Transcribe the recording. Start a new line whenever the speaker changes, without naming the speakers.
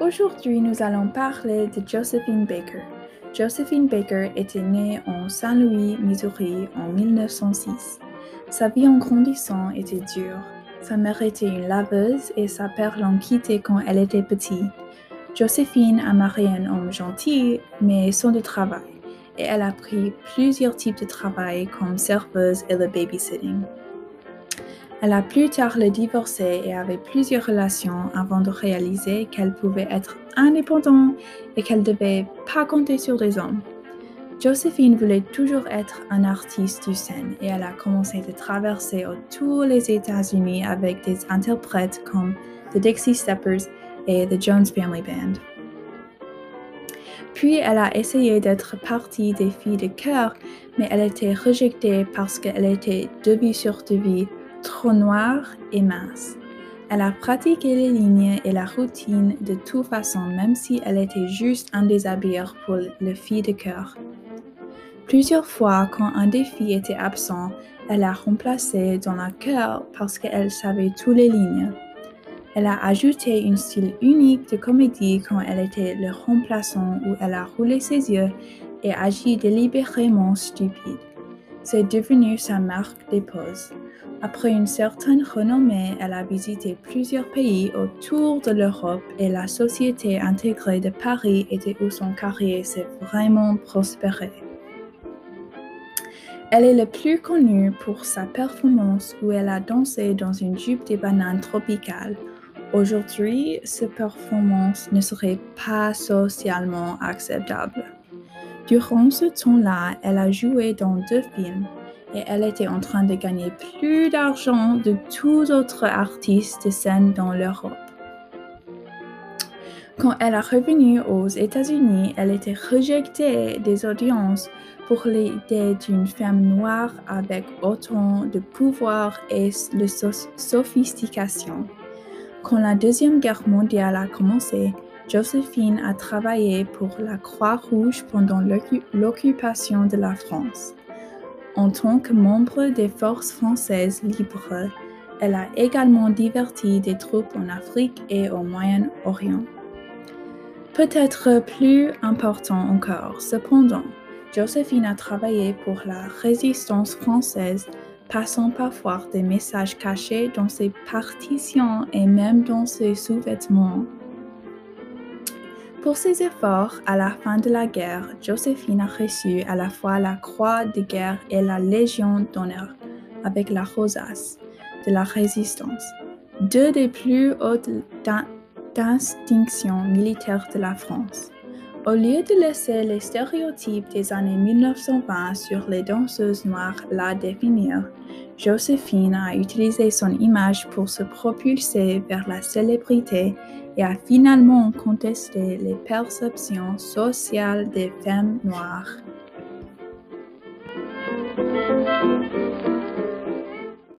Aujourd'hui, nous allons parler de Josephine Baker. Josephine Baker était née en Saint-Louis, Missouri en 1906. Sa vie en grandissant était dure. Sa mère était une laveuse et sa père l'ont quittée quand elle était petite. Josephine a marié un homme gentil, mais sans de travail, et elle a pris plusieurs types de travail comme serveuse et le babysitting. Elle a plus tard le divorcé et avait plusieurs relations avant de réaliser qu'elle pouvait être indépendante et qu'elle devait pas compter sur les hommes. Josephine voulait toujours être un artiste du scène et elle a commencé de traverser tous les États-Unis avec des interprètes comme The Dixie Steppers et The Jones Family Band. Puis elle a essayé d'être partie des filles de chœur, mais elle était rejetée parce qu'elle était debut sur vie trop noire et mince. Elle a pratiqué les lignes et la routine de toute façon, même si elle était juste un déshabilleur pour le fille de cœur. Plusieurs fois, quand un des filles était absent, elle a remplacé dans la chœur parce qu'elle savait toutes les lignes. Elle a ajouté un style unique de comédie quand elle était le remplaçant où elle a roulé ses yeux et agi délibérément stupide. C'est devenu sa marque des poses. Après une certaine renommée, elle a visité plusieurs pays autour de l'Europe et la Société intégrée de Paris était où son carrière s'est vraiment prospérée. Elle est la plus connue pour sa performance où elle a dansé dans une jupe de banane tropicale. Aujourd'hui, cette performance ne serait pas socialement acceptable. Durant ce temps-là, elle a joué dans deux films et elle était en train de gagner plus d'argent de tous autres artistes de scène dans l'Europe. Quand elle est revenue aux États-Unis, elle était rejetée des audiences pour l'idée d'une femme noire avec autant de pouvoir et de sophistication. Quand la Deuxième Guerre mondiale a commencé, Josephine a travaillé pour la Croix-Rouge pendant l'occupation de la France. En tant que membre des forces françaises libres, elle a également diverti des troupes en Afrique et au Moyen-Orient. Peut-être plus important encore, cependant, Josephine a travaillé pour la résistance française, passant parfois des messages cachés dans ses partitions et même dans ses sous-vêtements. Pour ses efforts à la fin de la guerre, Joséphine a reçu à la fois la Croix de guerre et la Légion d'honneur, avec la rosace de la résistance, deux des plus hautes distinctions militaires de la France. Au lieu de laisser les stéréotypes des années 1920 sur les danseuses noires la définir, Joséphine a utilisé son image pour se propulser vers la célébrité et a finalement contesté les perceptions sociales des femmes noires.